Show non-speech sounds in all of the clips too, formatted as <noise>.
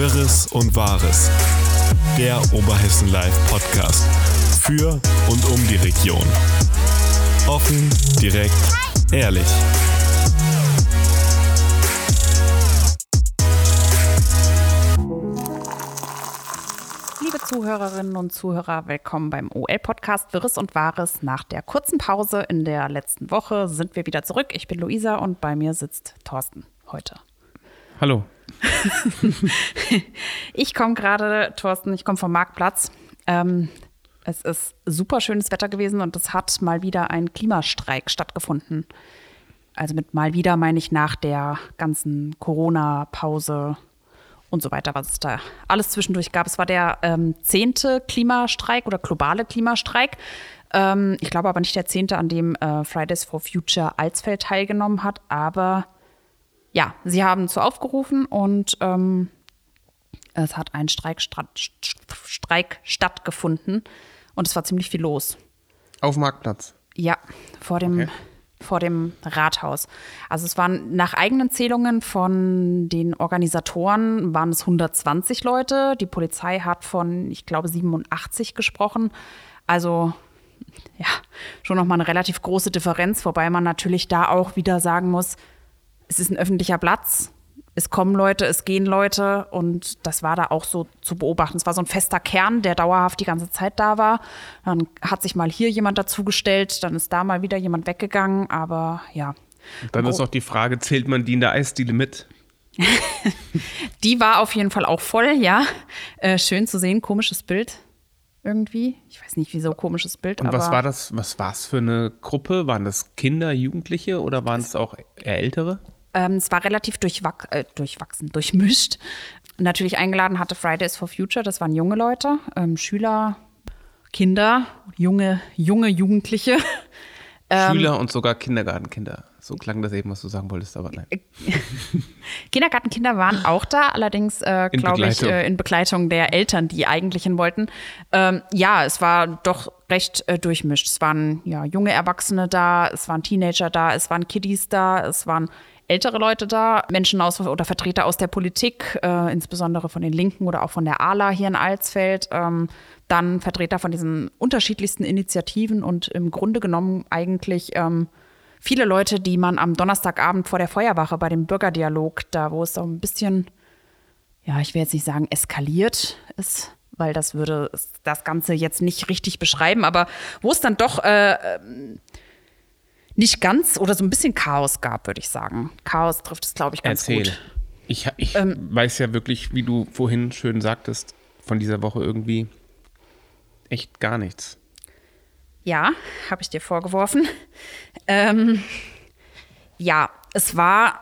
Wirres und Wahres. Der Oberhessen Live Podcast. Für und um die Region. Offen, direkt, ehrlich. Liebe Zuhörerinnen und Zuhörer, willkommen beim OL-Podcast Wirres und Wahres. Nach der kurzen Pause in der letzten Woche sind wir wieder zurück. Ich bin Luisa und bei mir sitzt Thorsten heute. Hallo. <laughs> ich komme gerade, Thorsten, ich komme vom Marktplatz. Ähm, es ist super schönes Wetter gewesen und es hat mal wieder ein Klimastreik stattgefunden. Also mit mal wieder meine ich nach der ganzen Corona-Pause und so weiter, was es da alles zwischendurch gab. Es war der ähm, zehnte Klimastreik oder globale Klimastreik. Ähm, ich glaube aber nicht der zehnte, an dem äh, Fridays for Future Alsfeld teilgenommen hat, aber ja, sie haben zu aufgerufen und ähm, es hat ein Streik, Streik stattgefunden und es war ziemlich viel los. Auf dem Marktplatz? Ja, vor dem, okay. vor dem Rathaus. Also es waren nach eigenen Zählungen von den Organisatoren waren es 120 Leute. Die Polizei hat von, ich glaube, 87 gesprochen. Also ja, schon nochmal eine relativ große Differenz, wobei man natürlich da auch wieder sagen muss, es ist ein öffentlicher Platz. Es kommen Leute, es gehen Leute und das war da auch so zu beobachten. Es war so ein fester Kern, der dauerhaft die ganze Zeit da war. Dann hat sich mal hier jemand dazugestellt, dann ist da mal wieder jemand weggegangen, aber ja. Und dann ist auch die Frage, zählt man die in der Eisdiele mit? <laughs> die war auf jeden Fall auch voll, ja. Äh, schön zu sehen, komisches Bild irgendwie. Ich weiß nicht, wieso komisches Bild. Und was war das? Was war es für eine Gruppe? Waren das Kinder, Jugendliche oder waren es auch Ältere? Ähm, es war relativ durchwach äh, durchwachsen, durchmischt. Natürlich eingeladen hatte Fridays for Future, das waren junge Leute, ähm, Schüler, Kinder, junge, junge Jugendliche. <laughs> Ähm, Schüler und sogar Kindergartenkinder. So klang das eben, was du sagen wolltest, aber nein. <laughs> Kindergartenkinder waren auch da, allerdings, äh, glaube ich, äh, in Begleitung der Eltern, die eigentlich hin wollten. Ähm, ja, es war doch recht äh, durchmischt. Es waren ja junge Erwachsene da, es waren Teenager da, es waren Kiddies da, es waren ältere Leute da, Menschen aus oder Vertreter aus der Politik, äh, insbesondere von den Linken oder auch von der ALA hier in Alsfeld, ähm, dann Vertreter von diesen unterschiedlichsten Initiativen und im Grunde genommen eigentlich ähm, viele Leute, die man am Donnerstagabend vor der Feuerwache bei dem Bürgerdialog, da wo es so ein bisschen, ja, ich will jetzt nicht sagen eskaliert ist, weil das würde das Ganze jetzt nicht richtig beschreiben, aber wo es dann doch äh, ähm, nicht ganz oder so ein bisschen Chaos gab, würde ich sagen. Chaos trifft es, glaube ich, ganz Erzähl. gut. Ich, ich ähm, weiß ja wirklich, wie du vorhin schön sagtest, von dieser Woche irgendwie echt gar nichts. Ja, habe ich dir vorgeworfen. Ähm, ja, es war,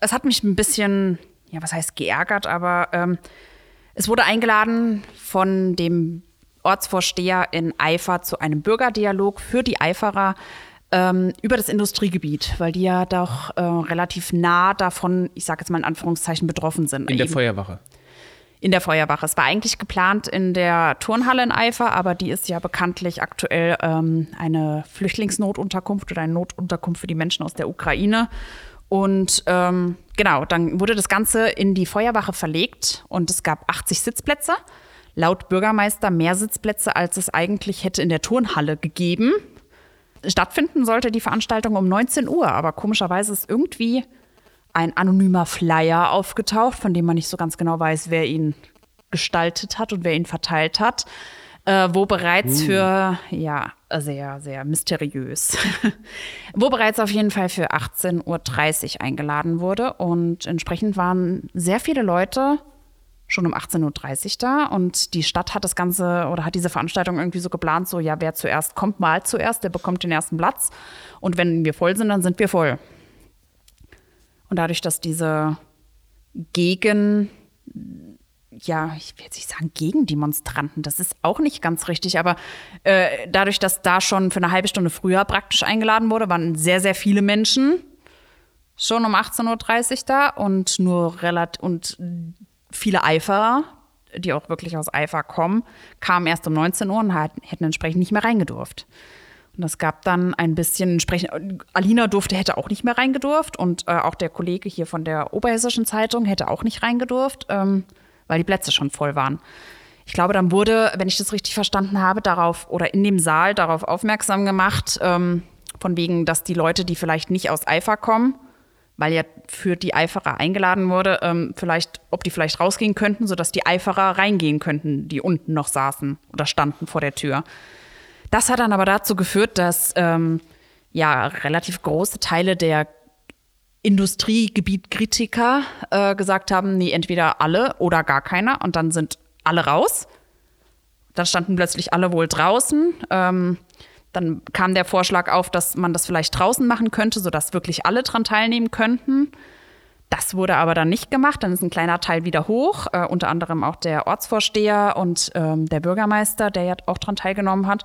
es hat mich ein bisschen, ja, was heißt geärgert, aber ähm, es wurde eingeladen von dem Ortsvorsteher in Eifer zu einem Bürgerdialog für die Eiferer ähm, über das Industriegebiet, weil die ja doch äh, relativ nah davon, ich sage jetzt mal in Anführungszeichen, betroffen sind. In der Feuerwache. In der Feuerwache. Es war eigentlich geplant in der Turnhalle in Eifer, aber die ist ja bekanntlich aktuell ähm, eine Flüchtlingsnotunterkunft oder eine Notunterkunft für die Menschen aus der Ukraine. Und ähm, genau, dann wurde das Ganze in die Feuerwache verlegt und es gab 80 Sitzplätze. Laut Bürgermeister mehr Sitzplätze, als es eigentlich hätte in der Turnhalle gegeben. Stattfinden sollte die Veranstaltung um 19 Uhr, aber komischerweise ist irgendwie ein anonymer Flyer aufgetaucht, von dem man nicht so ganz genau weiß, wer ihn gestaltet hat und wer ihn verteilt hat, äh, wo bereits uh. für, ja, sehr, sehr mysteriös, <laughs> wo bereits auf jeden Fall für 18.30 Uhr eingeladen wurde und entsprechend waren sehr viele Leute schon um 18.30 Uhr da und die Stadt hat das Ganze oder hat diese Veranstaltung irgendwie so geplant, so ja, wer zuerst kommt, mal zuerst, der bekommt den ersten Platz und wenn wir voll sind, dann sind wir voll. Und dadurch, dass diese gegen, ja, ich will jetzt nicht sagen Gegendemonstranten, das ist auch nicht ganz richtig, aber äh, dadurch, dass da schon für eine halbe Stunde früher praktisch eingeladen wurde, waren sehr, sehr viele Menschen schon um 18.30 Uhr da und nur relativ und viele Eiferer, die auch wirklich aus Eifer kommen, kamen erst um 19 Uhr und hätten entsprechend nicht mehr reingedurft. Und es gab dann ein bisschen entsprechend. Alina durfte, hätte auch nicht mehr reingedurft und äh, auch der Kollege hier von der Oberhessischen Zeitung hätte auch nicht reingedurft, ähm, weil die Plätze schon voll waren. Ich glaube, dann wurde, wenn ich das richtig verstanden habe, darauf oder in dem Saal darauf aufmerksam gemacht, ähm, von wegen, dass die Leute, die vielleicht nicht aus Eifer kommen, weil ja für die Eiferer eingeladen wurde, ähm, vielleicht, ob die vielleicht rausgehen könnten, sodass die Eiferer reingehen könnten, die unten noch saßen oder standen vor der Tür. Das hat dann aber dazu geführt, dass ähm, ja relativ große Teile der Industriegebietkritiker äh, gesagt haben, nee, entweder alle oder gar keiner und dann sind alle raus. Dann standen plötzlich alle wohl draußen. Ähm, dann kam der Vorschlag auf, dass man das vielleicht draußen machen könnte, sodass wirklich alle dran teilnehmen könnten. Das wurde aber dann nicht gemacht. Dann ist ein kleiner Teil wieder hoch, äh, unter anderem auch der Ortsvorsteher und ähm, der Bürgermeister, der ja auch dran teilgenommen hat.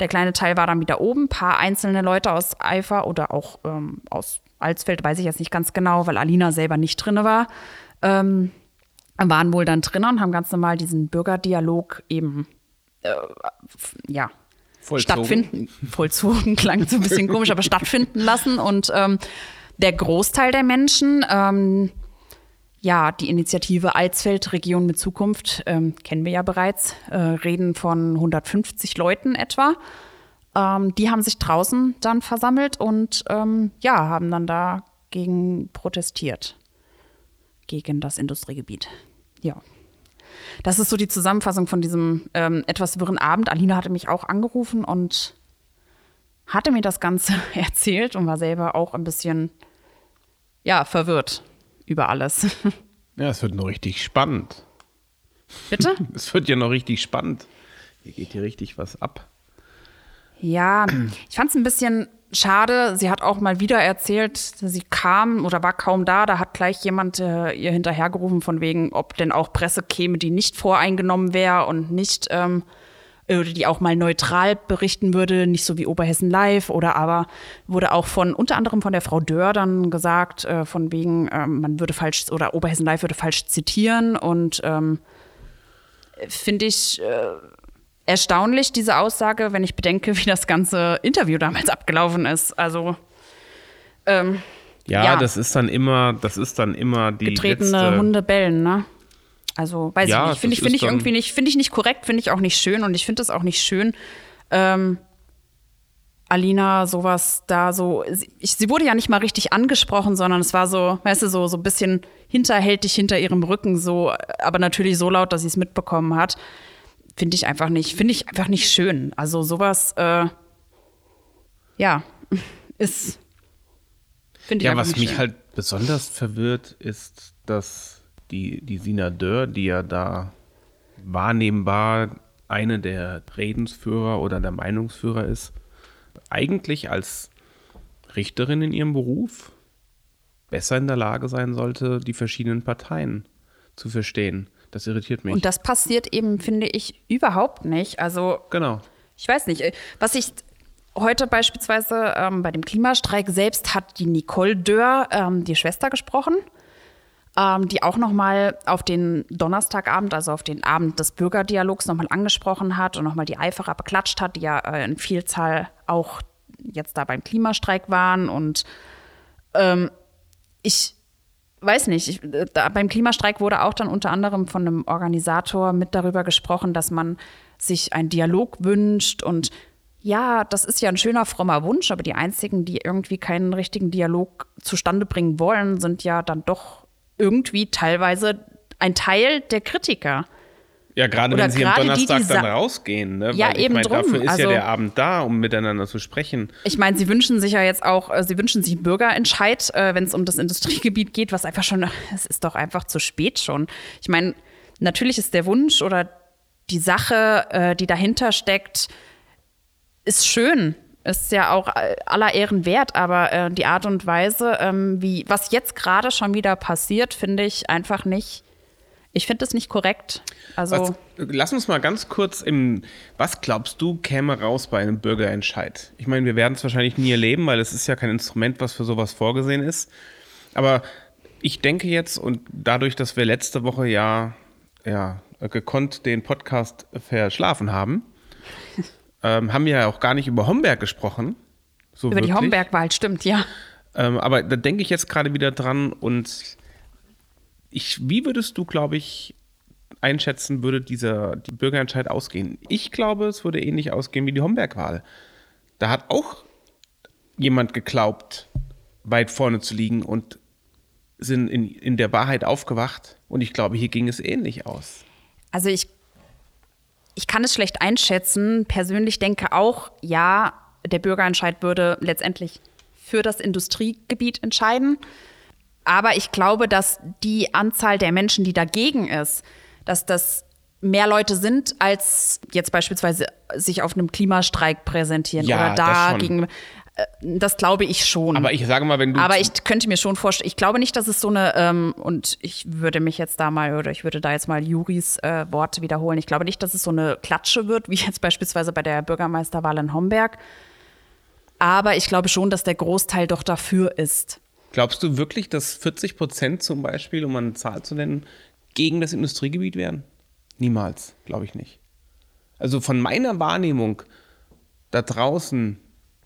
Der kleine Teil war dann wieder oben. Ein paar einzelne Leute aus Eifer oder auch ähm, aus Alsfeld, weiß ich jetzt nicht ganz genau, weil Alina selber nicht drin war, ähm, waren wohl dann drin und haben ganz normal diesen Bürgerdialog eben äh, ja, Vollzogen. stattfinden, vollzogen <laughs> klang so ein bisschen komisch, aber stattfinden lassen. Und ähm, der Großteil der Menschen, ähm, ja, die Initiative Alsfeld Region mit Zukunft, ähm, kennen wir ja bereits, äh, reden von 150 Leuten etwa. Ähm, die haben sich draußen dann versammelt und ähm, ja, haben dann dagegen protestiert. Gegen das Industriegebiet. Ja. Das ist so die Zusammenfassung von diesem ähm, etwas wirren Abend. Alina hatte mich auch angerufen und hatte mir das Ganze <laughs> erzählt und war selber auch ein bisschen, ja, verwirrt über alles. Ja, es wird noch richtig spannend. Bitte? <laughs> Es wird ja noch richtig spannend. Hier geht hier richtig was ab. Ja, ich fand es ein bisschen schade. Sie hat auch mal wieder erzählt, sie kam oder war kaum da. Da hat gleich jemand äh, ihr hinterhergerufen, von wegen, ob denn auch Presse käme, die nicht voreingenommen wäre und nicht, ähm, oder die auch mal neutral berichten würde, nicht so wie Oberhessen Live. Oder aber wurde auch von, unter anderem von der Frau Dörr dann gesagt, äh, von wegen, ähm, man würde falsch, oder Oberhessen Live würde falsch zitieren. Und ähm, finde ich. Erstaunlich, diese Aussage, wenn ich bedenke, wie das ganze Interview damals abgelaufen ist. Also ähm, Ja, Ja. das ist dann immer, das ist dann immer die getretene letzte, Hunde bellen, ne? Also weiß Ja, ich nicht. Finde das ich, finde ist ich irgendwie nicht, finde ich nicht korrekt, finde ich auch nicht schön und ich finde es auch nicht schön. Ähm, Alina sowas da so, sie, ich, sie wurde ja nicht mal richtig angesprochen, sondern es war so, weißt du, so, so ein bisschen hinterhältig hinter ihrem Rücken, so, aber natürlich so laut, dass sie es mitbekommen hat. Finde ich einfach nicht, finde ich einfach nicht schön. Also sowas, äh, ja, <laughs> ist, finde ich Ja, einfach was nicht mich schön. halt besonders verwirrt, ist, dass die, die Sina Dörr, die ja da wahrnehmbar eine der Redensführer oder der Meinungsführer ist, eigentlich als Richterin in ihrem Beruf besser in der Lage sein sollte, die verschiedenen Parteien zu verstehen. Das irritiert mich. Und das passiert eben, finde ich, überhaupt nicht. Also genau. ich weiß nicht, äh, was ich heute beispielsweise ähm, bei dem Klimastreik selbst hat die Nicole Dörr, ähm, die Schwester, gesprochen, ähm, die auch noch mal auf den Donnerstagabend, also auf den Abend des Bürgerdialogs noch mal angesprochen hat und noch mal die Eiferer beklatscht hat, die ja äh, in Vielzahl auch jetzt da beim Klimastreik waren. Und ähm, ich weiß nicht, ich, äh, da, beim Klimastreik wurde auch dann unter anderem von einem Organisator mit darüber gesprochen, dass man sich einen Dialog wünscht und ja, das ist ja ein schöner, frommer Wunsch, aber die einzigen, die irgendwie keinen richtigen Dialog zustande bringen wollen, sind ja dann doch irgendwie teilweise ein Teil der Kritiker. Ja, gerade Oder wenn sie am gerade die, die Donnerstag dann rausgehen. Ne? Ja, Weil ich eben mein, drum. Dafür ist Also- ja der Abend da, um miteinander zu sprechen. Ich meine, sie wünschen sich ja jetzt auch, äh, sie wünschen sich einen Bürgerentscheid, äh, wenn es um das Industriegebiet geht, was einfach schon, <laughs> es ist doch einfach zu spät schon. Ich meine, natürlich ist der Wunsch oder die Sache, äh, die dahinter steckt, ist schön. Ist ja auch äh, aller Ehren wert, aber äh, die Art und Weise, ähm, wie, was jetzt gerade schon wieder passiert, finde ich einfach nicht, ich finde es nicht korrekt. Also. Was, lass uns mal ganz kurz im. Was glaubst du, käme raus bei einem Bürgerentscheid? Ich meine, wir werden es wahrscheinlich nie erleben, weil es ist ja kein Instrument, was für sowas vorgesehen ist. Aber ich denke jetzt, und dadurch, dass wir letzte Woche ja, ja gekonnt den Podcast verschlafen haben, <laughs> ähm, haben wir ja auch gar nicht über Homberg gesprochen. So Über wirklich. die Homberg-Wahl, stimmt, ja. Ähm, aber da denke ich jetzt gerade wieder dran und ich, wie würdest du, glaube ich, einschätzen, würde dieser die Bürgerentscheid ausgehen? Ich glaube, es würde ähnlich ausgehen wie die Homberg-Wahl. Da hat auch jemand geglaubt, weit vorne zu liegen und sind in, in der Wahrheit aufgewacht. Und ich glaube, hier ging es ähnlich aus. Also ich, ich kann es schlecht einschätzen. Persönlich denke auch, ja, der Bürgerentscheid würde letztendlich für das Industriegebiet entscheiden. Aber ich glaube, dass die Anzahl der Menschen, die dagegen ist, dass das mehr Leute sind, als jetzt beispielsweise sich auf einem Klimastreik präsentieren Ja, oder dagegen. Äh, Das glaube ich schon. Aber ich sage mal, wenn du. Aber ich könnte mir schon vorstellen, ich glaube nicht, dass es so eine, ähm, und ich würde mich jetzt da mal, oder ich würde da jetzt mal Juris äh, Worte wiederholen, ich glaube nicht, dass es so eine Klatsche wird, wie jetzt beispielsweise bei der Bürgermeisterwahl in Homberg. Aber ich glaube schon, dass der Großteil doch dafür ist. Glaubst du wirklich, dass 40 Prozent zum Beispiel, um eine Zahl zu nennen, gegen das Industriegebiet wären? Niemals, glaube ich nicht. Also von meiner Wahrnehmung da draußen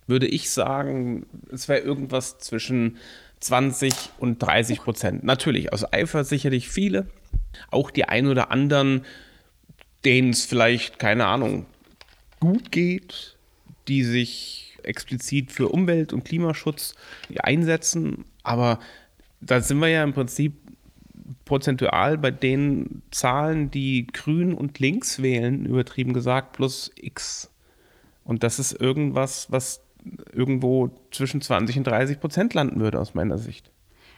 würde ich sagen, es wäre irgendwas zwischen 20 und 30 Prozent. Natürlich, aus Eifer sicherlich viele. Auch die ein oder anderen, denen es vielleicht, keine Ahnung, gut geht, die sich explizit für Umwelt- und Klimaschutz einsetzen. Aber da sind wir ja im Prinzip prozentual bei den Zahlen, die grün und links wählen, übertrieben gesagt, plus X. Und das ist irgendwas, was irgendwo zwischen 20 und 30 Prozent landen würde, aus meiner Sicht.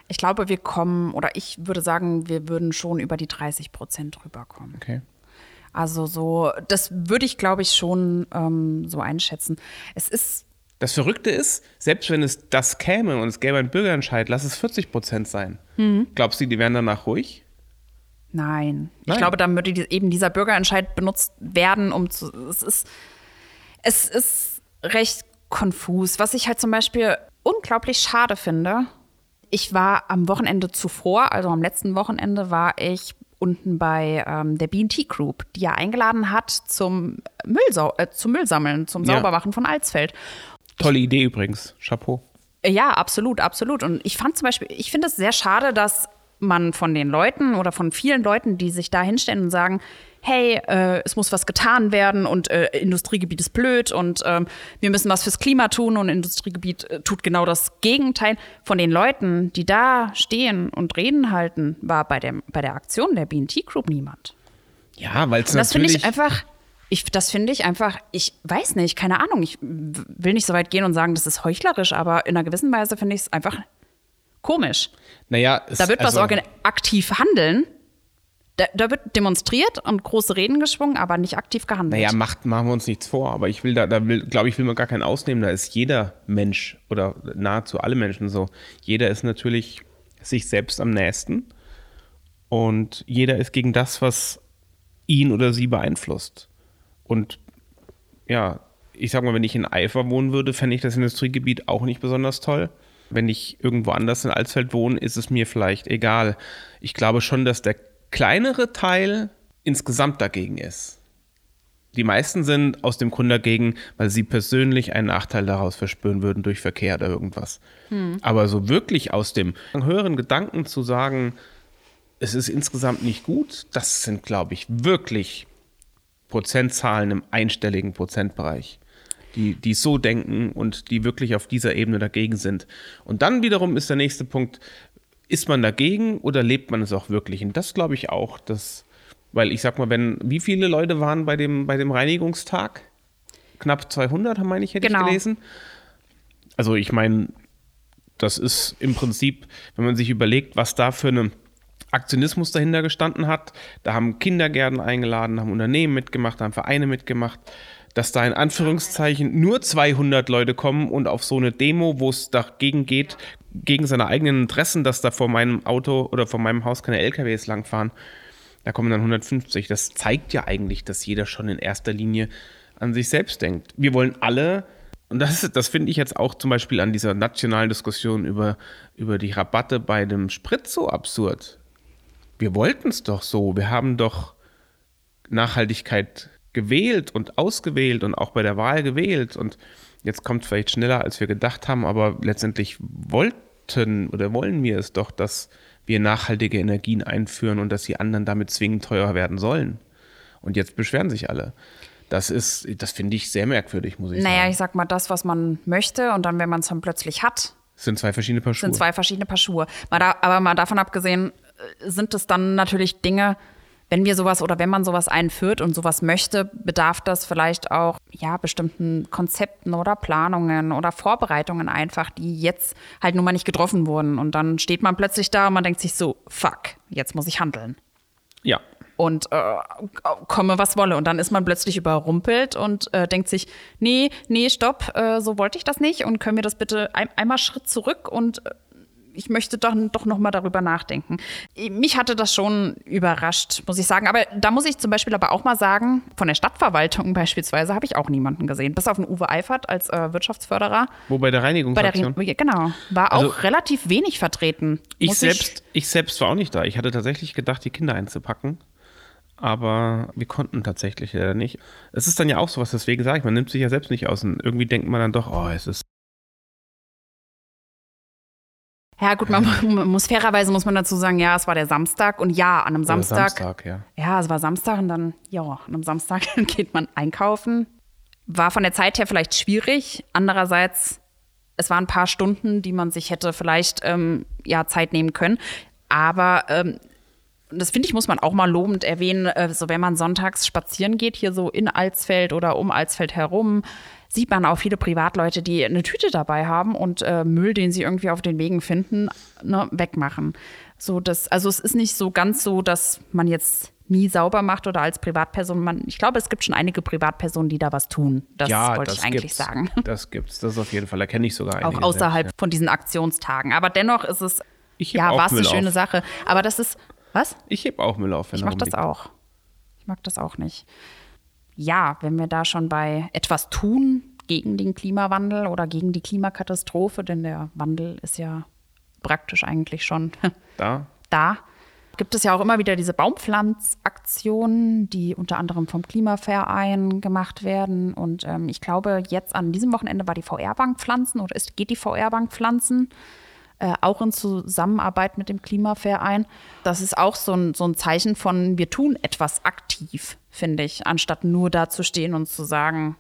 Ich glaube, wir kommen, oder ich würde sagen, wir würden schon über die 30 Prozent rüberkommen. Okay. Also so, das würde ich, glaube ich, schon ähm, so einschätzen. Es ist Das Verrückte ist, selbst wenn es das käme und es gäbe einen Bürgerentscheid, lass es 40 Prozent sein. Glaubst du, die wären danach ruhig? Nein. Ich Nein. glaube, dann würde die, eben dieser Bürgerentscheid benutzt werden, um zu. Es ist, es ist recht konfus. Was ich halt zum Beispiel unglaublich schade finde, ich war am Wochenende zuvor, also am letzten Wochenende, war ich unten bei ähm, der BT Group, die ja eingeladen hat zum, Müllsau äh, zum Müllsammeln, zum Ja. Saubermachen von Alsfeld. Tolle Idee übrigens. Chapeau. Ja, absolut, absolut. Und ich fand zum Beispiel, ich finde es sehr schade, dass man von den Leuten oder von vielen Leuten, die sich da hinstellen und sagen, hey, äh, es muss was getan werden und äh, Industriegebiet ist blöd und ähm, wir müssen was fürs Klima tun und Industriegebiet äh, tut genau das Gegenteil. Von den Leuten, die da stehen und Reden halten, war bei, dem, bei der Aktion der BT Group niemand. Ja, weil es Und das finde natürlich. ich einfach, ich, das finde ich einfach, ich weiß nicht, keine Ahnung, ich will nicht so weit gehen und sagen, das ist heuchlerisch, aber in einer gewissen Weise finde ich es einfach komisch. naja, es, Da wird was also, organ aktiv handeln, da, da wird demonstriert und große Reden geschwungen, aber nicht aktiv gehandelt. Naja, macht, machen wir uns nichts vor, aber ich will da, da will, glaube ich, will man gar keinen ausnehmen. Da ist jeder Mensch oder nahezu alle Menschen so. Jeder ist natürlich sich selbst am nächsten und jeder ist gegen das, was ihn oder sie beeinflusst. Und ja, ich sag mal, wenn ich in Eifer wohnen würde, fände ich das Industriegebiet auch nicht besonders toll. Wenn ich irgendwo anders in Alsfeld wohne, ist es mir vielleicht egal. Ich glaube schon, dass der kleinere Teil insgesamt dagegen ist. Die meisten sind aus dem Grund dagegen, weil sie persönlich einen Nachteil daraus verspüren würden durch Verkehr oder irgendwas. Aber so wirklich aus dem höheren Gedanken zu sagen, es ist insgesamt nicht gut, das sind, glaube ich, wirklich Prozentzahlen im einstelligen Prozentbereich, die, die so denken und die wirklich auf dieser Ebene dagegen sind. Und dann wiederum ist der nächste Punkt, ist man dagegen oder lebt man es auch wirklich? Und das glaube ich auch, dass, weil ich sag mal, wenn, wie viele Leute waren bei dem, bei dem Reinigungstag? Knapp 200, meine ich, hätte Genau. ich gelesen. Also ich meine, das ist im Prinzip, wenn man sich überlegt, was da für eine Aktionismus dahinter gestanden hat. Da haben Kindergärten eingeladen, haben Unternehmen mitgemacht, haben Vereine mitgemacht. Dass da in Anführungszeichen nur 200 Leute kommen und auf so eine Demo, wo es dagegen geht, gegen seine eigenen Interessen, dass da vor meinem Auto oder vor meinem Haus keine LKWs langfahren, da kommen dann 150. Das zeigt ja eigentlich, dass jeder schon in erster Linie an sich selbst denkt. Wir wollen alle, und das, das finde ich jetzt auch zum Beispiel an dieser nationalen Diskussion über, über die Rabatte bei dem Sprit so absurd. Wir wollten es doch so. Wir haben doch Nachhaltigkeit gewählt und ausgewählt und auch bei der Wahl gewählt und jetzt kommt es vielleicht schneller, als wir gedacht haben, aber letztendlich wollten oder wollen wir es doch, dass wir nachhaltige Energien einführen und dass die anderen damit zwingend teurer werden sollen. Und jetzt beschweren sich alle. Das ist, das finde ich sehr merkwürdig, muss ich Naja, sagen. ich sag mal, das, was man möchte und dann, wenn man es dann plötzlich hat, sind zwei verschiedene Paar Schuhe. sind zwei verschiedene Paar Schuhe. Mal da, aber mal davon abgesehen, sind es dann natürlich Dinge, wenn wir sowas oder wenn man sowas einführt und sowas möchte, bedarf das vielleicht auch ja bestimmten Konzepten oder Planungen oder Vorbereitungen einfach, die jetzt halt nun mal nicht getroffen wurden. Und dann steht man plötzlich da und man denkt sich so, fuck, jetzt muss ich handeln. ja. Und äh, komme, was wolle. Und dann ist man plötzlich überrumpelt und äh, denkt sich, nee, nee, stopp, äh, so wollte ich das nicht. Und können wir das bitte ein, einmal Schritt zurück und äh, ich möchte doch, doch noch mal darüber nachdenken. Mich hatte das schon überrascht, muss ich sagen. Aber da muss ich zum Beispiel aber auch mal sagen, von der Stadtverwaltung <laughs> beispielsweise habe ich auch niemanden gesehen. Bis auf den Uwe Eifert als äh, Wirtschaftsförderer. Wo bei der Bei der? Re genau. War Also- auch relativ wenig vertreten. ich, selbst, ich selbst war auch nicht da. Ich hatte tatsächlich gedacht, die Kinder einzupacken. Aber wir konnten tatsächlich leider nicht. Es ist dann ja auch sowas, deswegen sage ich, man nimmt sich ja selbst nicht aus. Und irgendwie denkt man dann doch, oh, es ist. Ja, gut, man, man muss fairerweise muss man dazu sagen, ja, es war der Samstag und ja, an einem Samstag, Samstag, ja. ja, es war Samstag und dann, ja, an einem Samstag <laughs> geht man einkaufen. War von der Zeit her vielleicht schwierig. Andererseits, es waren ein paar Stunden, die man sich hätte vielleicht ähm, ja Zeit nehmen können. Aber ähm, das finde ich, muss man auch mal lobend erwähnen, äh, so wenn man sonntags spazieren geht, hier so in Alsfeld oder um Alsfeld herum, sieht man auch viele Privatleute, die eine Tüte dabei haben und äh, Müll, den sie irgendwie auf den Wegen finden, ne, wegmachen. So das, also es ist nicht so ganz so, dass man jetzt nie sauber macht oder als Privatperson. Man, ich glaube, es gibt schon einige Privatpersonen, die da was tun. Das ja, wollte das ich eigentlich gibt's. sagen. Das gibt's. Das ist auf jeden Fall. Da kenne ich sogar einige. Auch außerhalb selbst, von diesen Aktionstagen. Aber dennoch ist es, ja, war es eine schöne auf. Sache. Aber das ist, was? Ich heb auch Müll auf, wenn Ich mag das auch. Ich mag das auch nicht. Ja, wenn wir da schon bei etwas tun gegen den Klimawandel oder gegen die Klimakatastrophe, denn der Wandel ist ja praktisch eigentlich schon <laughs> Da. da. Gibt es ja auch immer wieder diese Baumpflanzaktionen, die unter anderem vom Klimaverein gemacht werden. Und ähm, ich glaube, jetzt an diesem Wochenende war die VR-Bank Pflanzen oder ist, geht die VR-Bank Pflanzen äh, auch in Zusammenarbeit mit dem Klimaverein. Das ist auch so ein, so ein Zeichen von, wir tun etwas aktiv, finde ich, anstatt nur da zu stehen und zu sagen,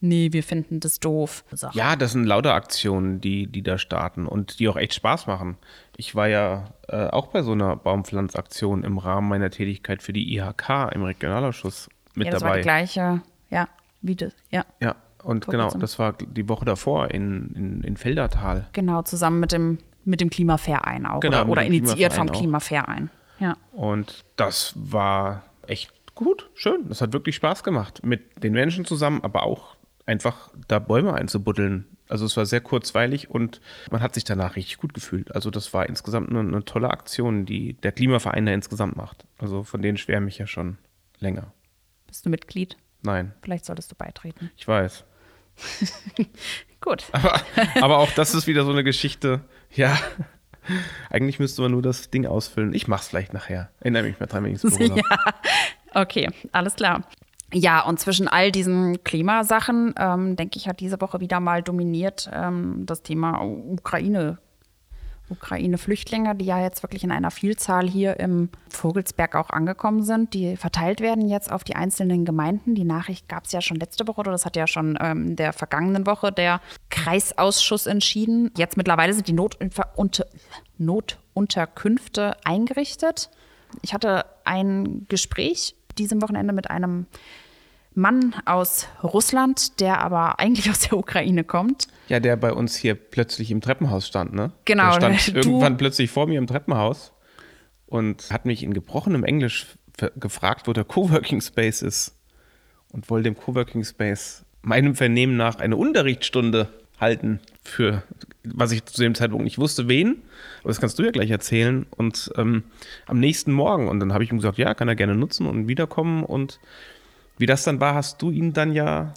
nee, wir finden das doof. Sache. Ja, das sind lauter Aktionen, die, die da starten und die auch echt Spaß machen. Ich war ja äh, auch bei so einer Baumpflanzaktion im Rahmen meiner Tätigkeit für die IHK im Regionalausschuss mit ja, das war dabei. die gleiche, ja, wie das, ja. Ja, und Vor genau, kurzem. das war die Woche davor in, in, in Feldertal. Genau, zusammen mit dem, mit dem Klimaverein auch. Genau, oder oder initiiert vom auch. Klimaverein. Ja. Und das war echt gut, schön. Das hat wirklich Spaß gemacht. Mit den Menschen zusammen, aber auch einfach da Bäume einzubuddeln. Also es war sehr kurzweilig und man hat sich danach richtig gut gefühlt. Also das war insgesamt eine, eine tolle Aktion, die der Klimaverein da insgesamt macht. Also von denen schwärme ich ja schon länger. Bist du Mitglied? Nein, Vielleicht solltest du beitreten. ich weiß. <laughs> Gut. Aber, <laughs> aber auch das ist wieder so eine Geschichte. Ja, eigentlich müsste man nur das Ding ausfüllen. Ich mach's vielleicht nachher. Erinnere mich mal dran, wenn ich Büro <laughs> ja. Okay, alles klar. Ja, und zwischen all diesen Klimasachen, ähm, denke ich, hat diese Woche wieder mal dominiert ähm, das Thema Ukraine. Ukraine-Flüchtlinge, die ja jetzt wirklich in einer Vielzahl hier im Vogelsberg auch angekommen sind, die verteilt werden jetzt auf die einzelnen Gemeinden. Die Nachricht gab es ja schon letzte Woche oder das hat ja schon ähm, in der vergangenen Woche der Kreisausschuss entschieden. Jetzt mittlerweile sind die Notunter unter Notunterkünfte eingerichtet. Ich hatte ein Gespräch diesem Wochenende mit einem Mann aus Russland, der aber eigentlich aus der Ukraine kommt. Ja, der bei uns hier plötzlich im Treppenhaus stand, ne? Genau, Der stand <laughs> du- irgendwann plötzlich vor mir im Treppenhaus und hat mich in gebrochenem Englisch gefragt, wo der Coworking Space ist und wollte dem Coworking Space meinem Vernehmen nach eine Unterrichtsstunde halten für, was ich zu dem Zeitpunkt nicht wusste, wen. Aber das kannst du ja gleich erzählen. Und ähm, am nächsten Morgen. Und dann habe ich ihm gesagt, ja, kann er gerne nutzen und wiederkommen. Und wie das dann war, hast du ihn dann ja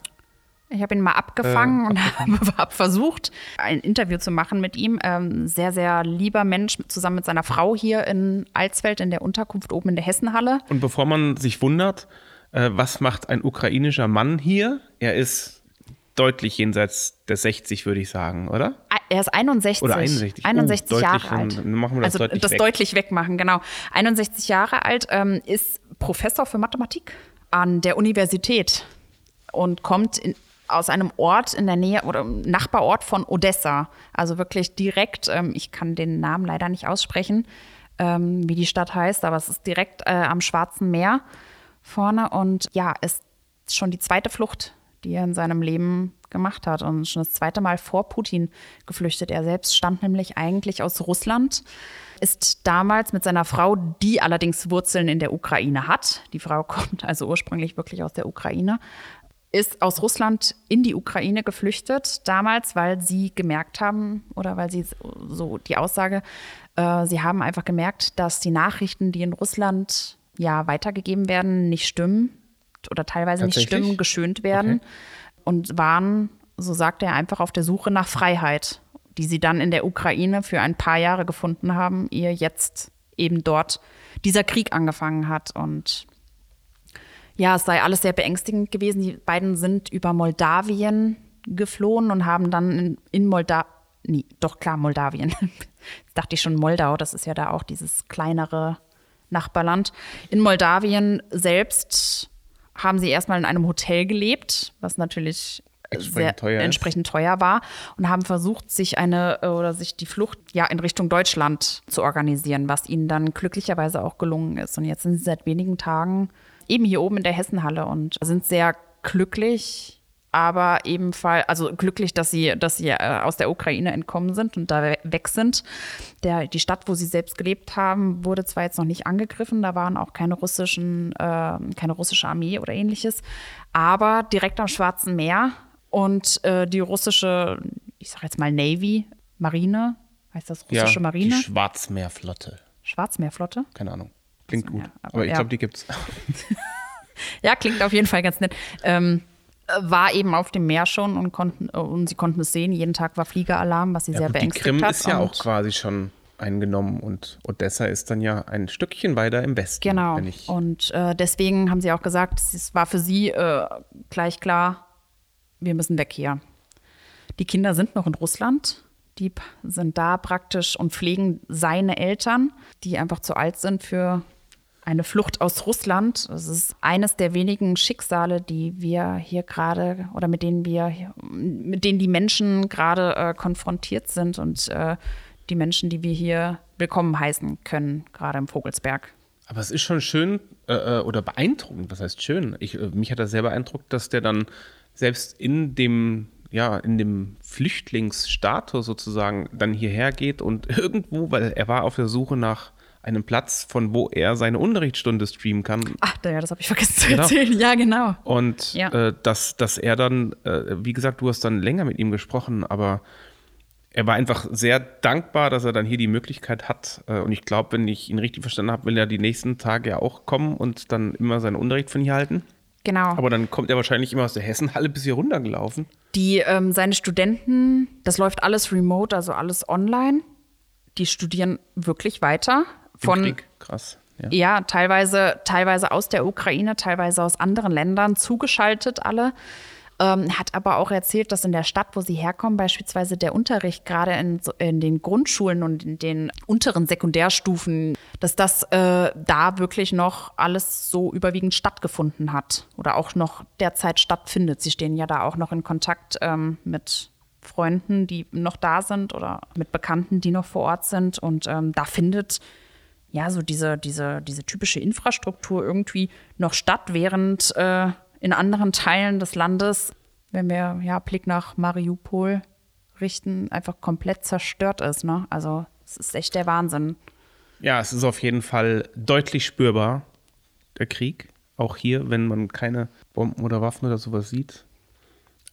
Ich habe ihn mal abgefangen und <laughs> habe <laughs> hab versucht, ein Interview zu machen mit ihm. Ähm, sehr, sehr lieber Mensch, zusammen mit seiner Frau hier in Alsfeld in der Unterkunft oben in der Hessenhalle. Und bevor man sich wundert, Äh, was macht ein ukrainischer Mann hier? Er ist deutlich jenseits der 60, würde ich sagen, oder? Er ist 61. Oder 61. 61 Oh, Jahre alt. dann machen wir das also deutlich das weg. deutlich wegmachen, genau. 61 Jahre alt, ähm, ist Professor für Mathematik an der Universität und kommt in, aus einem Ort in der Nähe oder Nachbarort von Odessa. Also wirklich direkt, ähm, ich kann den Namen leider nicht aussprechen, ähm, wie die Stadt heißt, aber es ist direkt äh, am Schwarzen Meer vorne und ja, ist schon die zweite Flucht, die er in seinem Leben gemacht hat und schon das zweite Mal vor Putin geflüchtet. Er selbst stammt nämlich eigentlich aus Russland, ist damals mit seiner Frau, die allerdings Wurzeln in der Ukraine hat, die Frau <laughs> kommt also ursprünglich wirklich aus der Ukraine, ist aus Russland in die Ukraine geflüchtet, damals, weil sie gemerkt haben, oder weil sie so die Aussage, äh, sie haben einfach gemerkt, dass die Nachrichten, die in Russland ja weitergegeben werden, nicht stimmen oder teilweise nicht stimmen, geschönt werden Okay. und waren, so sagte er, einfach auf der Suche nach Freiheit, die sie dann in der Ukraine für ein paar Jahre gefunden haben, ehe jetzt eben dort dieser Krieg angefangen hat. Und ja, es sei alles sehr beängstigend gewesen. Die beiden sind über Moldawien geflohen und haben dann in, in Moldawien, nee, doch klar, Moldawien. <laughs> Dachte ich schon Moldau, das ist ja da auch dieses kleinere Nachbarland. In Moldawien selbst haben sie erstmal in einem Hotel gelebt, was natürlich Entsprechend sehr teuer entsprechend teuer war und haben versucht, sich eine äh, oder sich die Flucht ja in Richtung Deutschland zu organisieren, was ihnen dann glücklicherweise auch gelungen ist. Und jetzt sind sie seit wenigen Tagen eben hier oben in der Hessenhalle und sind sehr glücklich, aber ebenfalls, also glücklich, dass sie, dass sie äh, aus der Ukraine entkommen sind und da we- weg sind. Der, die Stadt, wo sie selbst gelebt haben, wurde zwar jetzt noch nicht angegriffen, da waren auch keine russischen, äh, keine russische Armee oder ähnliches, aber direkt am Schwarzen Meer und äh, die russische, ich sag jetzt mal Navy, Marine, heißt das russische die Marine? Schwarzmeerflotte. Schwarzmeerflotte? Keine Ahnung. Klingt So, gut. ja, aber aber ich ja. glaube, die gibt's. <laughs> Ja, klingt auf jeden Fall ganz nett. Ähm, äh, war eben auf dem Meer schon und konnten äh, und sie konnten es sehen. Jeden Tag war Fliegeralarm, was sie sehr gut, die beängstigt Krim hat. ist ja auch quasi schon eingenommen und Odessa ist dann ja ein Stückchen weiter im Westen. Genau. Und äh, deswegen haben sie auch gesagt, es war für sie äh, gleich klar, wir müssen weg hier. Die Kinder sind noch in Russland. Die sind da praktisch und pflegen seine Eltern, die einfach zu alt sind für eine Flucht aus Russland. Das ist eines der wenigen Schicksale, die wir hier gerade oder mit denen wir, mit denen die Menschen gerade äh, konfrontiert sind und äh, die Menschen, die wir hier willkommen heißen können, gerade im Vogelsberg. aber es ist schon schön äh, äh, oder beeindruckend. Was heißt schön? Ich, äh, mich hat das sehr beeindruckt, dass der dann selbst in dem ja, in dem Flüchtlingsstatus sozusagen dann hierher geht und <laughs> irgendwo, weil er war auf der Suche nach einem Platz, von wo er seine Unterrichtsstunde streamen kann. Ach, ja, das habe ich vergessen zu Genau. erzählen. Ja, genau. Und Ja. äh, dass, dass er dann, äh, wie gesagt, du hast dann länger mit ihm gesprochen, aber er war einfach sehr dankbar, dass er dann hier die Möglichkeit hat. Äh, und ich glaube, wenn ich ihn richtig verstanden habe, will er die nächsten Tage ja auch kommen und dann immer seinen Unterricht von hier halten. Genau. Aber dann kommt er wahrscheinlich immer aus der Hessenhalle bis hier runtergelaufen. Die, ähm, seine Studenten, das läuft alles remote, also alles online. Die studieren wirklich weiter. Von, Krieg. Krass. Ja. ja, teilweise, teilweise aus der Ukraine, teilweise aus anderen Ländern, zugeschaltet alle. Ähm, hat aber auch erzählt, dass in der Stadt, wo sie herkommen, beispielsweise der Unterricht gerade in, in den Grundschulen und in den unteren Sekundärstufen, dass das äh, da wirklich noch alles so überwiegend stattgefunden hat oder auch noch derzeit stattfindet. Sie stehen ja da auch noch in Kontakt ähm, mit Freunden, die noch da sind oder mit Bekannten, die noch vor Ort sind. Und ähm, da findet ja so diese, diese, diese typische Infrastruktur irgendwie noch statt, während äh, in anderen Teilen des Landes, wenn wir ja Blick nach Mariupol richten, einfach komplett zerstört ist. Ne? Also es ist echt der Wahnsinn. Ja, es ist auf jeden Fall deutlich spürbar, der Krieg. Auch hier, wenn man keine Bomben oder Waffen oder sowas sieht.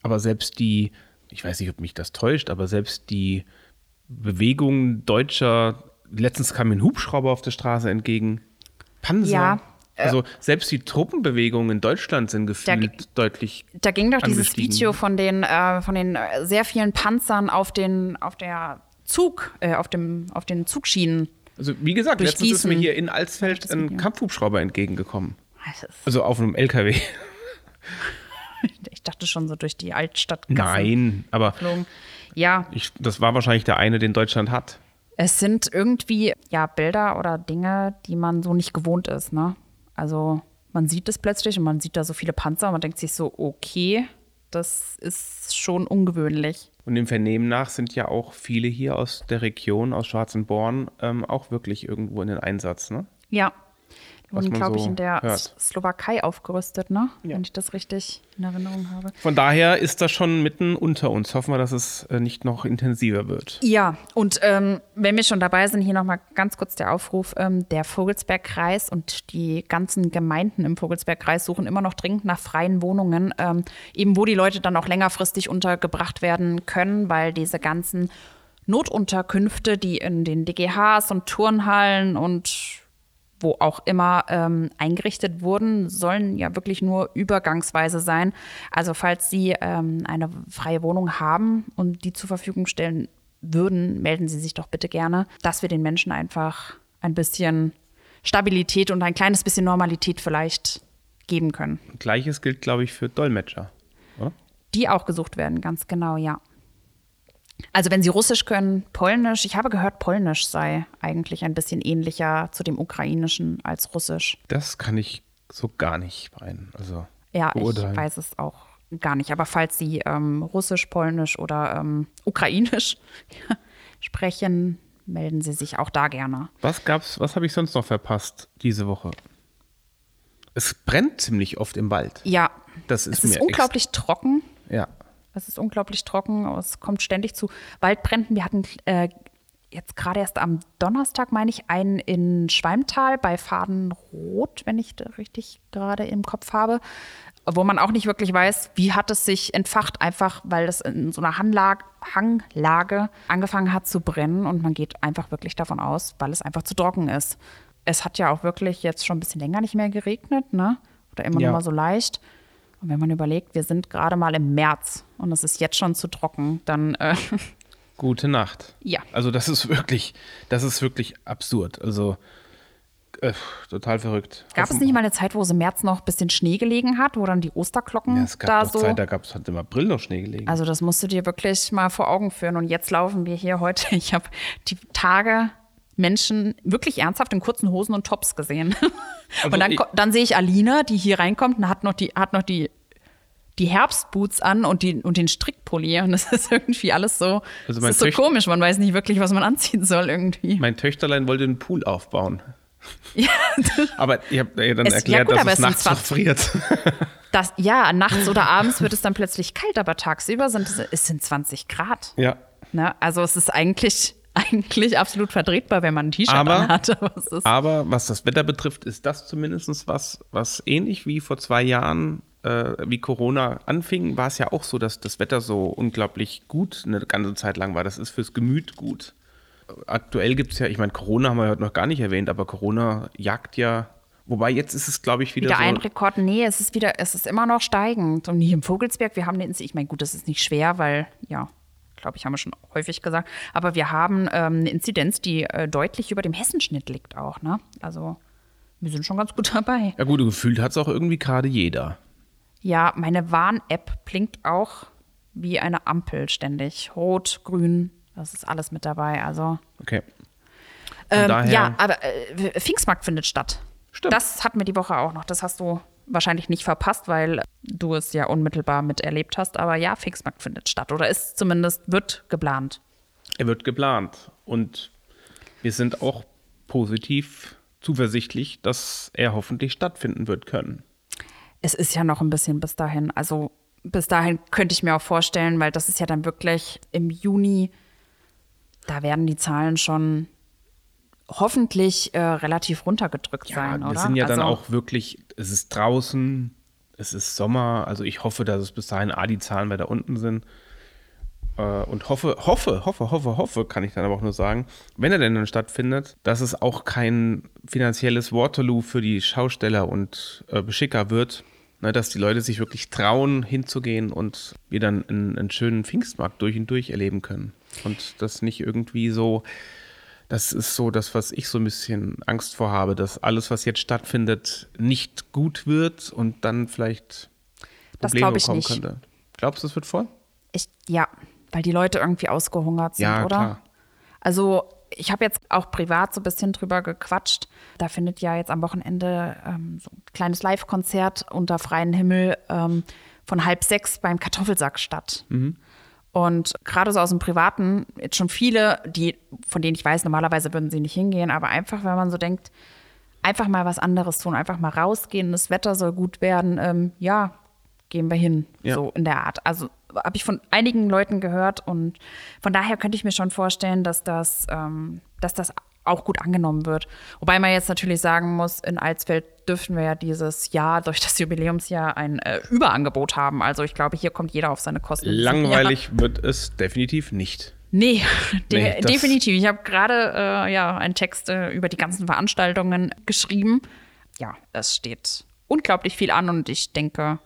Aber selbst die, ich weiß nicht, ob mich das täuscht, aber selbst die Bewegung deutscher, letztens kam mir ein Hubschrauber auf der Straße entgegen. Panzer. Ja, äh, also selbst die Truppenbewegungen in Deutschland sind gefühlt deutlich. Da ging doch dieses. Video von den, äh, von den äh, sehr vielen Panzern auf den, auf der Zug, äh, auf, dem, auf den Zugschienen. Also wie gesagt, letztens ist mir hier in Alsfeld ein. Kampfhubschrauber entgegengekommen. Also auf einem LKW. <laughs> Ich dachte schon so durch die Altstadt. Nein, aber geflogen. Ja, ich, das war wahrscheinlich der eine, den Deutschland hat. Es sind irgendwie ja Bilder oder Dinge, die man so nicht gewohnt ist. Ne? Also man sieht es plötzlich und man sieht da so viele Panzer und man denkt sich so, okay, das ist schon ungewöhnlich. Und dem Vernehmen nach sind ja auch viele hier aus der Region, aus Schwarzenborn, ähm, auch wirklich irgendwo in den Einsatz. Ne? Ja. Wurden, glaube ich, so in der hört. Slowakei aufgerüstet, ne? Ja. Wenn ich das richtig in Erinnerung habe. Von daher ist das schon mitten unter uns. Hoffen wir, dass es äh, nicht noch intensiver wird. Ja, und ähm, wenn wir schon dabei sind, hier nochmal ganz kurz der Aufruf. Ähm, der Vogelsbergkreis und die ganzen Gemeinden im Vogelsbergkreis suchen immer noch dringend nach freien Wohnungen, ähm, eben wo die Leute dann auch längerfristig untergebracht werden können, weil diese ganzen Notunterkünfte, die in den DGHs und Turnhallen und wo auch immer ähm, eingerichtet wurden, sollen ja wirklich nur übergangsweise sein. Also falls Sie ähm, eine freie Wohnung haben und die zur Verfügung stellen würden, melden Sie sich doch bitte gerne, dass wir den Menschen einfach ein bisschen Stabilität und ein kleines bisschen Normalität vielleicht geben können. Gleiches gilt, glaube ich, für Dolmetscher. Oder? Die auch gesucht werden, ganz genau, ja. Also wenn Sie Russisch können, Polnisch, ich habe gehört, Polnisch sei eigentlich ein bisschen ähnlicher zu dem Ukrainischen als Russisch. Das kann ich so gar nicht meinen. Also Ja, ich weiß es auch gar nicht. Aber falls Sie ähm, Russisch, Polnisch oder ähm, <laughs> Ukrainisch <laughs> sprechen, melden Sie sich auch da gerne. Was gab's, was habe ich sonst noch verpasst diese Woche? Es brennt ziemlich oft im Wald. Ja, Das ist es ist unglaublich trocken. Ja. Es ist unglaublich trocken. Es kommt ständig zu Waldbränden. Wir hatten äh, jetzt gerade erst am Donnerstag, meine ich, einen in Schwalmtal bei Fadenrot, wenn ich richtig gerade im Kopf habe, wo man auch nicht wirklich weiß, wie hat es sich entfacht, einfach weil es in so einer Hanglage, Hanglage angefangen hat zu brennen und man geht einfach wirklich davon aus, weil es einfach zu trocken ist. Es hat ja auch wirklich jetzt schon ein bisschen länger nicht mehr geregnet, ne? Oder immer Ja. nur mal so leicht. Und wenn man überlegt, wir sind gerade mal im März und es ist jetzt schon zu trocken, dann äh, <laughs> Gute Nacht. Ja. Also das ist wirklich, das ist wirklich absurd. Also äh, total verrückt. gab es Hoffen- nicht mal eine Zeit, wo es im März noch ein bisschen Schnee gelegen hat, wo dann die Osterglocken Ja, es gab da so. Zeit, da gab es hat im April noch Schnee gelegen. Also das musst du dir wirklich mal vor Augen führen. Und jetzt laufen wir hier heute. <laughs> Ich habe die Tage Menschen wirklich ernsthaft in kurzen Hosen und Tops gesehen. <laughs> Also und dann, dann sehe ich Alina, die hier reinkommt und hat noch die, hat noch die, die Herbstboots an und, die, und den Strickpulli. Und das <laughs> ist irgendwie alles so, Also das ist so Töcht- komisch. Man weiß nicht wirklich, was man anziehen soll irgendwie. mein Töchterlein wollte einen Pool aufbauen. <laughs> Ja, Aber ich habe ihr dann Es- ja erklärt, gut, dass es nachts noch 20 friert. das, ja, nachts oder abends wird es dann plötzlich kalt, aber tagsüber sind es, es sind 20 Grad. ja. Ne? Also es ist eigentlich, eigentlich absolut vertretbar, wenn man ein T-Shirt Aber- anhat. Aber Aber was das Wetter betrifft, ist das zumindest was, was ähnlich wie vor zwei Jahren, äh, wie Corona anfing, war es ja auch so, dass das Wetter so unglaublich gut eine ganze Zeit lang war. Das ist fürs Gemüt gut. Aktuell gibt es ja, ich meine, Corona haben wir heute noch gar nicht erwähnt, aber Corona jagt ja. Wobei jetzt ist es, glaube ich, wieder, wieder so. ein Rekord. Nee, es ist wieder, es ist immer noch steigend. Und hier im Vogelsberg, wir haben den, ich meine, gut, das ist nicht schwer, weil, ja, glaube ich, haben wir schon häufig gesagt. Aber wir haben ähm, eine Inzidenz, die äh, deutlich über dem Hessenschnitt liegt auch, ne? Also wir sind schon ganz gut <laughs> dabei. Ja, gut, gefühlt hat es auch irgendwie gerade jeder. Ja, meine Warn-App blinkt auch wie eine Ampel ständig. Rot, grün, das ist alles mit dabei. Also Okay. Von ähm, daher- ja, aber äh, Pfingstmarkt findet statt. Stimmt. Das hatten wir die Woche auch noch. Das hast du wahrscheinlich nicht verpasst, weil du es ja unmittelbar miterlebt hast. Aber ja, Pfingstmarkt findet statt oder ist zumindest wird geplant. Er wird geplant. Und wir sind auch positiv zuversichtlich, dass er hoffentlich stattfinden wird können. Es ist ja noch ein bisschen bis dahin. Also bis dahin könnte ich mir auch vorstellen, weil das ist ja dann wirklich im Juni, da werden die Zahlen schon hoffentlich äh, relativ runtergedrückt sein, wir oder? sind ja dann also, auch wirklich, es ist draußen, es ist Sommer, also ich hoffe, dass es bis dahin A, die Zahlen weiter unten sind. Äh, Und hoffe, hoffe, hoffe, hoffe, hoffe, kann ich dann aber auch nur sagen, wenn er denn dann stattfindet, dass es auch kein finanzielles Waterloo für die Schausteller und äh, Beschicker wird, ne, dass die Leute sich wirklich trauen, hinzugehen und wir dann einen, einen schönen Pfingstmarkt durch und durch erleben können. Und das nicht irgendwie so Das ist so das, was ich so ein bisschen Angst vor habe, dass alles, was jetzt stattfindet, nicht gut wird und dann vielleicht Das Probleme glaub ich bekommen nicht. könnte. Glaubst du, es wird voll? Ich, ja, weil die Leute irgendwie ausgehungert sind, Ja, oder? klar. Also ich habe jetzt auch privat so ein bisschen drüber gequatscht. Da findet ja jetzt am Wochenende ähm, so ein kleines Live-Konzert unter freiem Himmel ähm, von halb sechs beim Kartoffelsack statt. Und gerade so aus dem Privaten, jetzt schon viele, die, von denen ich weiß, normalerweise würden sie nicht hingehen, aber einfach, wenn man so denkt, einfach mal was anderes tun, einfach mal rausgehen, das Wetter soll gut werden, ähm, ja, gehen wir hin, Ja. so in der Art. Also habe ich von einigen Leuten gehört und von daher könnte ich mir schon vorstellen, dass das, ähm, dass das auch gut angenommen wird. Wobei man jetzt natürlich sagen muss, in Alsfeld dürften wir ja dieses Jahr durch das Jubiläumsjahr ein äh, Überangebot haben. Also ich glaube, hier kommt jeder auf seine Kosten. Langweilig wird es definitiv nicht. Nee, <laughs> de Nee, definitiv. Ich habe gerade äh, ja, einen Text äh, über die ganzen Veranstaltungen geschrieben. Ja, es steht unglaublich viel an und ich denke,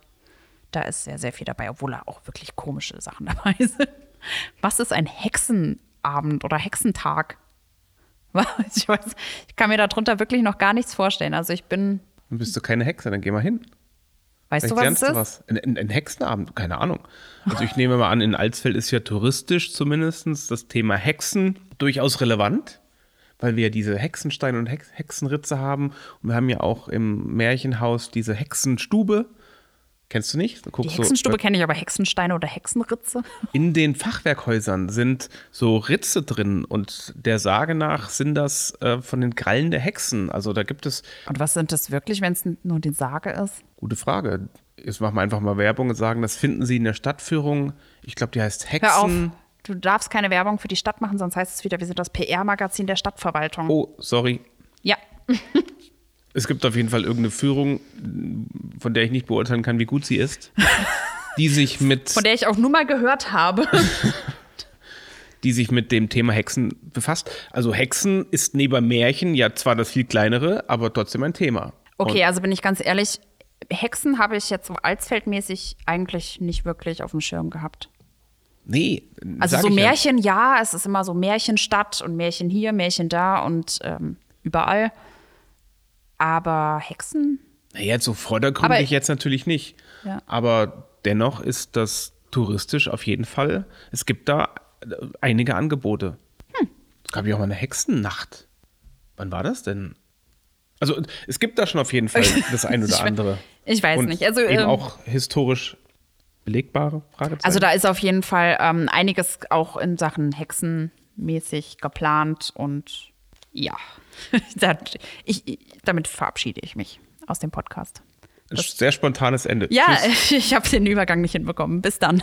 da ist sehr, sehr viel dabei, obwohl da auch wirklich komische Sachen dabei <laughs> sind. Was ist ein Hexenabend oder Hexentag? <laughs> Ich, weiß, ich kann mir darunter wirklich noch gar nichts vorstellen. Also ich bin, Dann bist du keine Hexe, dann geh mal hin. weißt du, Vielleicht was es ist? du was. Ein, ein, ein Hexenabend, keine Ahnung. Also ich nehme mal an, in Alsfeld ist ja touristisch zumindest das Thema Hexen durchaus relevant, weil wir ja diese Hexensteine und Hex Hexenritze haben. Und wir haben ja auch im Märchenhaus diese Hexenstube. Kennst du nicht? Du Die Hexenstube so, kenne ich, aber Hexensteine oder Hexenritze? <laughs> in den Fachwerkhäusern sind so Ritze drin und der Sage nach sind das äh, von den Krallen der Hexen. Also da gibt es Und was sind das wirklich, wenn es nur die Sage ist? Gute Frage. Jetzt machen wir einfach mal Werbung und sagen, das finden Sie in der Stadtführung. Ich glaube, die heißt Hör auf. Hexen. Du darfst keine Werbung für die Stadt machen, sonst heißt es wieder, wir sind das PR-Magazin der Stadtverwaltung. Oh, sorry. Ja, <laughs> Es gibt auf jeden Fall irgendeine Führung, von der ich nicht beurteilen kann, wie gut sie ist, die sich <laughs> mit, von der ich auch nur mal gehört habe. <laughs> die sich mit dem Thema Hexen befasst. Also Hexen ist neben Märchen ja zwar das viel kleinere, aber trotzdem ein Thema. Okay, also bin ich ganz ehrlich, Hexen habe ich jetzt so alsfeldmäßig eigentlich nicht wirklich auf dem Schirm gehabt. Nee, Also so ich ja. Märchen, ja. es ist immer so Märchenstadt und Märchen hier, Märchen da und ähm, überall. Aber Hexen? Naja, so vordergründig jetzt natürlich nicht. Ja. Aber dennoch ist das touristisch auf jeden Fall. Es gibt da äh, einige Angebote. Hm. Es gab ja auch mal eine Hexennacht. Wann war das denn? Also es gibt da schon auf jeden Fall <laughs> das ein oder Ich andere. ich weiß Und nicht. Also, eben ähm, auch historisch belegbare Fragezeichen. Also da ist auf jeden Fall ähm, einiges auch in Sachen Hexenmäßig geplant und ja, <laughs> ich, ich- damit verabschiede ich mich aus dem Podcast. Ein sehr spontanes Ende. Ja, Tschüss. <laughs> ich habe den Übergang nicht hinbekommen. Bis dann.